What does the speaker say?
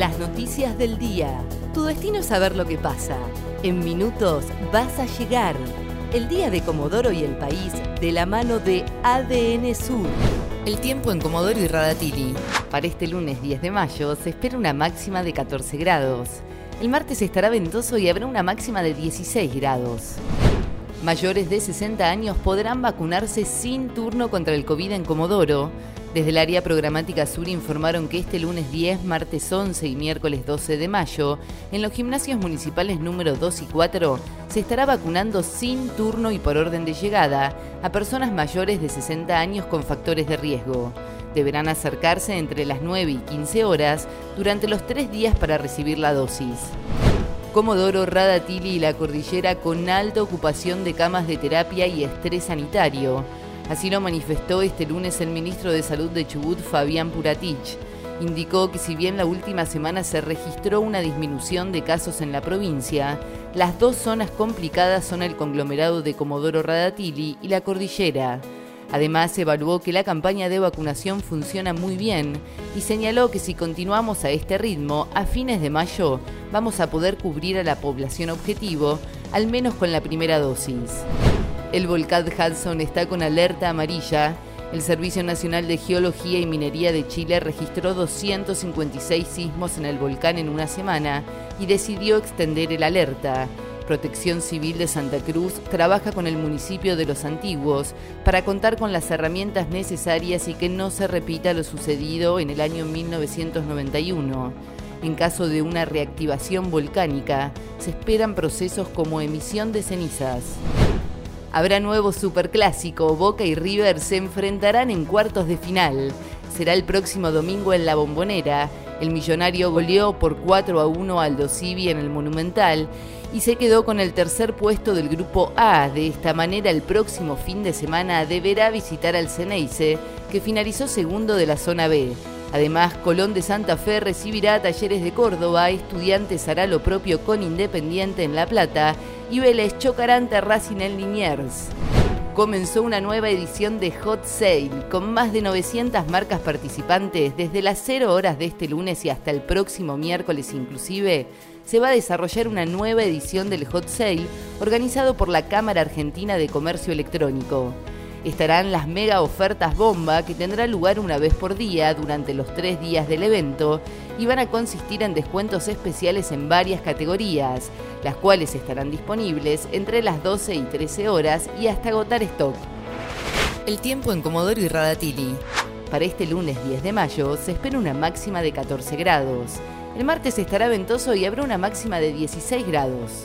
Las noticias del día. Tu destino es saber lo que pasa. En minutos vas a llegar. El día de Comodoro y el país de la mano de ADN Sur. El tiempo en Comodoro y Radatili. Para este lunes 10 de mayo se espera una máxima de 14 grados. El martes estará ventoso y habrá una máxima de 16 grados. Mayores de 60 años podrán vacunarse sin turno contra el COVID en Comodoro. Desde el área programática sur informaron que este lunes 10, martes 11 y miércoles 12 de mayo, en los gimnasios municipales número 2 y 4, se estará vacunando sin turno y por orden de llegada a personas mayores de 60 años con factores de riesgo. Deberán acercarse entre las 9 y 15 horas durante los tres días para recibir la dosis. Comodoro, Radatili y la cordillera con alta ocupación de camas de terapia y estrés sanitario. Así lo manifestó este lunes el ministro de Salud de Chubut, Fabián Puratich. Indicó que si bien la última semana se registró una disminución de casos en la provincia, las dos zonas complicadas son el conglomerado de Comodoro Radatili y la cordillera. Además, evaluó que la campaña de vacunación funciona muy bien y señaló que si continuamos a este ritmo, a fines de mayo vamos a poder cubrir a la población objetivo, al menos con la primera dosis. El volcán Hudson está con alerta amarilla. El Servicio Nacional de Geología y Minería de Chile registró 256 sismos en el volcán en una semana y decidió extender el alerta. Protección Civil de Santa Cruz trabaja con el municipio de Los Antiguos para contar con las herramientas necesarias y que no se repita lo sucedido en el año 1991. En caso de una reactivación volcánica, se esperan procesos como emisión de cenizas. Habrá nuevo superclásico, Boca y River se enfrentarán en cuartos de final. Será el próximo domingo en la Bombonera. El millonario goleó por 4 a 1 al Dosivi en el Monumental y se quedó con el tercer puesto del grupo A. De esta manera, el próximo fin de semana deberá visitar al Ceneice, que finalizó segundo de la zona B. Además, Colón de Santa Fe recibirá Talleres de Córdoba, Estudiantes hará lo propio con Independiente en La Plata y Vélez chocarán Racing en Liniers. Comenzó una nueva edición de Hot Sale con más de 900 marcas participantes desde las 0 horas de este lunes y hasta el próximo miércoles inclusive. Se va a desarrollar una nueva edición del Hot Sale organizado por la Cámara Argentina de Comercio Electrónico estarán las mega ofertas bomba que tendrá lugar una vez por día durante los tres días del evento y van a consistir en descuentos especiales en varias categorías, las cuales estarán disponibles entre las 12 y 13 horas y hasta agotar stock. El tiempo en Comodoro y Radatili. Para este lunes 10 de mayo se espera una máxima de 14 grados. El martes estará ventoso y habrá una máxima de 16 grados.